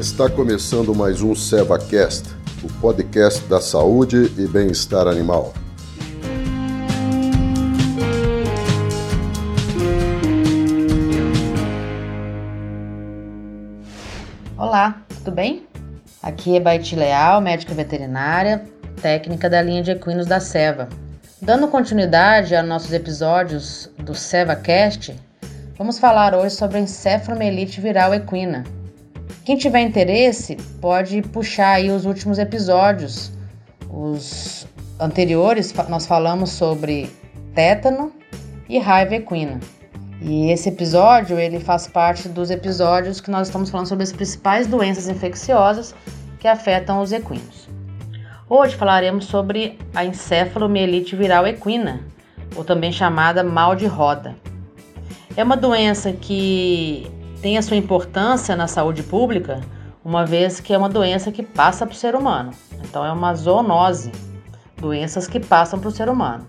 Está começando mais um SevaCast, o podcast da saúde e bem-estar animal. Olá, tudo bem? Aqui é Baiti Leal, médica veterinária, técnica da linha de equinos da Seva. Dando continuidade a nossos episódios do SevaCast, vamos falar hoje sobre encefalomielite viral equina. Quem tiver interesse pode puxar aí os últimos episódios. Os anteriores nós falamos sobre tétano e raiva equina. E esse episódio ele faz parte dos episódios que nós estamos falando sobre as principais doenças infecciosas que afetam os equinos. Hoje falaremos sobre a encefalomielite viral equina, ou também chamada mal de roda. É uma doença que tem a sua importância na saúde pública, uma vez que é uma doença que passa para o ser humano. Então é uma zoonose, doenças que passam para o ser humano.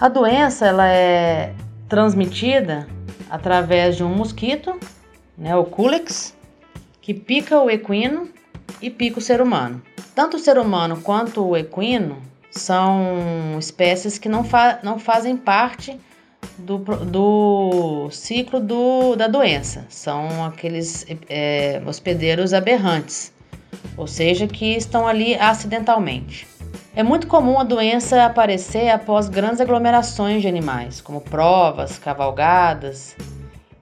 A doença ela é transmitida através de um mosquito, né, o Culex, que pica o equino e pica o ser humano. Tanto o ser humano quanto o equino são espécies que não, fa não fazem parte do, do ciclo do, da doença. São aqueles é, hospedeiros aberrantes, ou seja, que estão ali acidentalmente. É muito comum a doença aparecer após grandes aglomerações de animais, como provas, cavalgadas,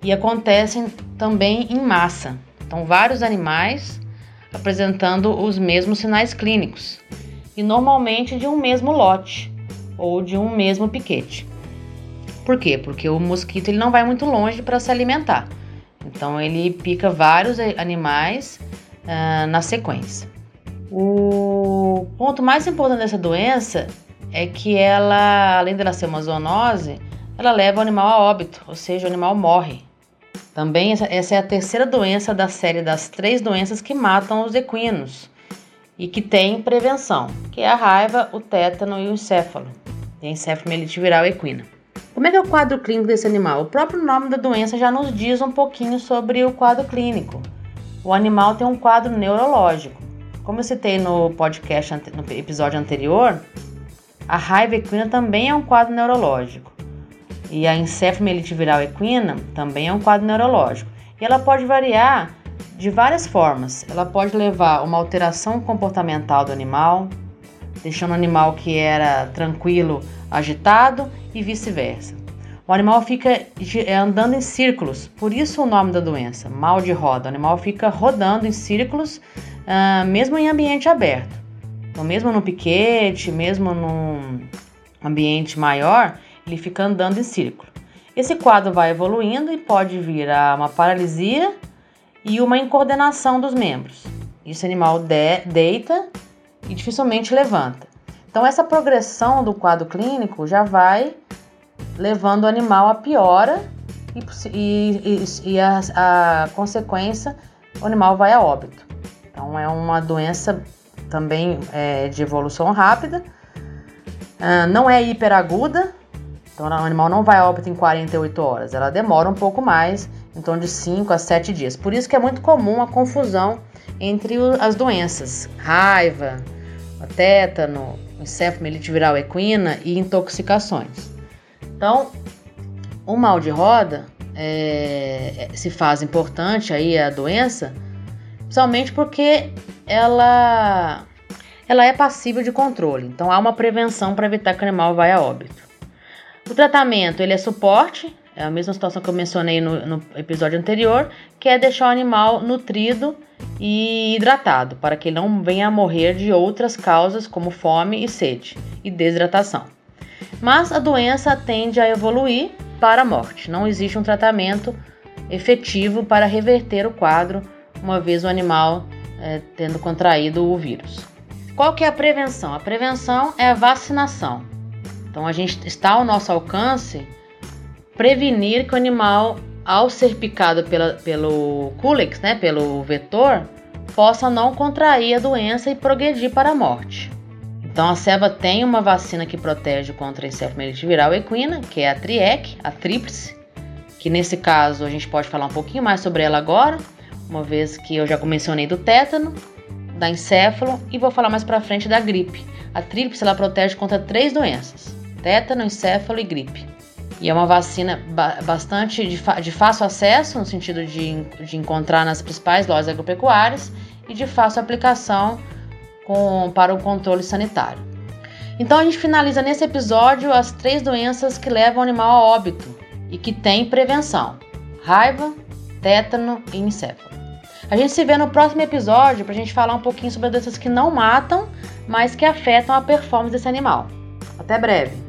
e acontecem também em massa. Então, vários animais apresentando os mesmos sinais clínicos, e normalmente de um mesmo lote ou de um mesmo piquete. Por quê? Porque o mosquito ele não vai muito longe para se alimentar. Então ele pica vários animais uh, na sequência. O ponto mais importante dessa doença é que ela, além dela ser uma zoonose, ela leva o animal a óbito, ou seja, o animal morre. Também essa, essa é a terceira doença da série das três doenças que matam os equinos e que tem prevenção, que é a raiva, o tétano e o encéfalo, e a viral equina. Como é que é o quadro clínico desse animal? O próprio nome da doença já nos diz um pouquinho sobre o quadro clínico. O animal tem um quadro neurológico. Como eu citei no podcast, no episódio anterior, a raiva equina também é um quadro neurológico. E a encefalomielite viral equina também é um quadro neurológico. E ela pode variar de várias formas. Ela pode levar a uma alteração comportamental do animal, deixando o animal que era tranquilo agitado e vice-versa. O animal fica é, andando em círculos, por isso o nome da doença, mal de roda. O animal fica rodando em círculos, uh, mesmo em ambiente aberto. Então, mesmo no piquete, mesmo num ambiente maior, ele fica andando em círculo. Esse quadro vai evoluindo e pode vir a uma paralisia e uma incoordenação dos membros. Esse animal de deita e dificilmente levanta. Então, essa progressão do quadro clínico já vai levando o animal a piora e, e, e a, a, consequência, o animal vai a óbito. Então, é uma doença também é, de evolução rápida, uh, não é hiperaguda, então o animal não vai a óbito em 48 horas, ela demora um pouco mais, em torno de 5 a 7 dias. Por isso que é muito comum a confusão entre as doenças, raiva, tétano, encefalomielite viral equina e intoxicações. Então, o mal de roda é, se faz importante aí a doença, principalmente porque ela ela é passível de controle. Então há uma prevenção para evitar que o animal vá a óbito. O tratamento ele é suporte, é a mesma situação que eu mencionei no, no episódio anterior, que é deixar o animal nutrido e hidratado, para que ele não venha a morrer de outras causas como fome e sede e desidratação. Mas a doença tende a evoluir para a morte. Não existe um tratamento efetivo para reverter o quadro, uma vez o animal é, tendo contraído o vírus. Qual que é a prevenção? A prevenção é a vacinação. Então a gente está ao nosso alcance prevenir que o animal, ao ser picado pela, pelo Culex, né, pelo vetor, possa não contrair a doença e progredir para a morte. Então a ceva tem uma vacina que protege contra a encefalomielite viral equina, que é a TRIEC, a tríplice, que nesse caso a gente pode falar um pouquinho mais sobre ela agora, uma vez que eu já mencionei do tétano, da encéfalo e vou falar mais para frente da gripe. A tríplice ela protege contra três doenças: tétano, encéfalo e gripe. E é uma vacina ba bastante de, de, fácil acesso, no sentido de, de encontrar nas principais lojas agropecuárias, e de fácil aplicação com, para o controle sanitário. Então a gente finaliza nesse episódio as três doenças que levam o animal a óbito e que têm prevenção: raiva, tétano e encéfalo. A gente se vê no próximo episódio para a gente falar um pouquinho sobre doenças que não matam, mas que afetam a performance desse animal. Até breve!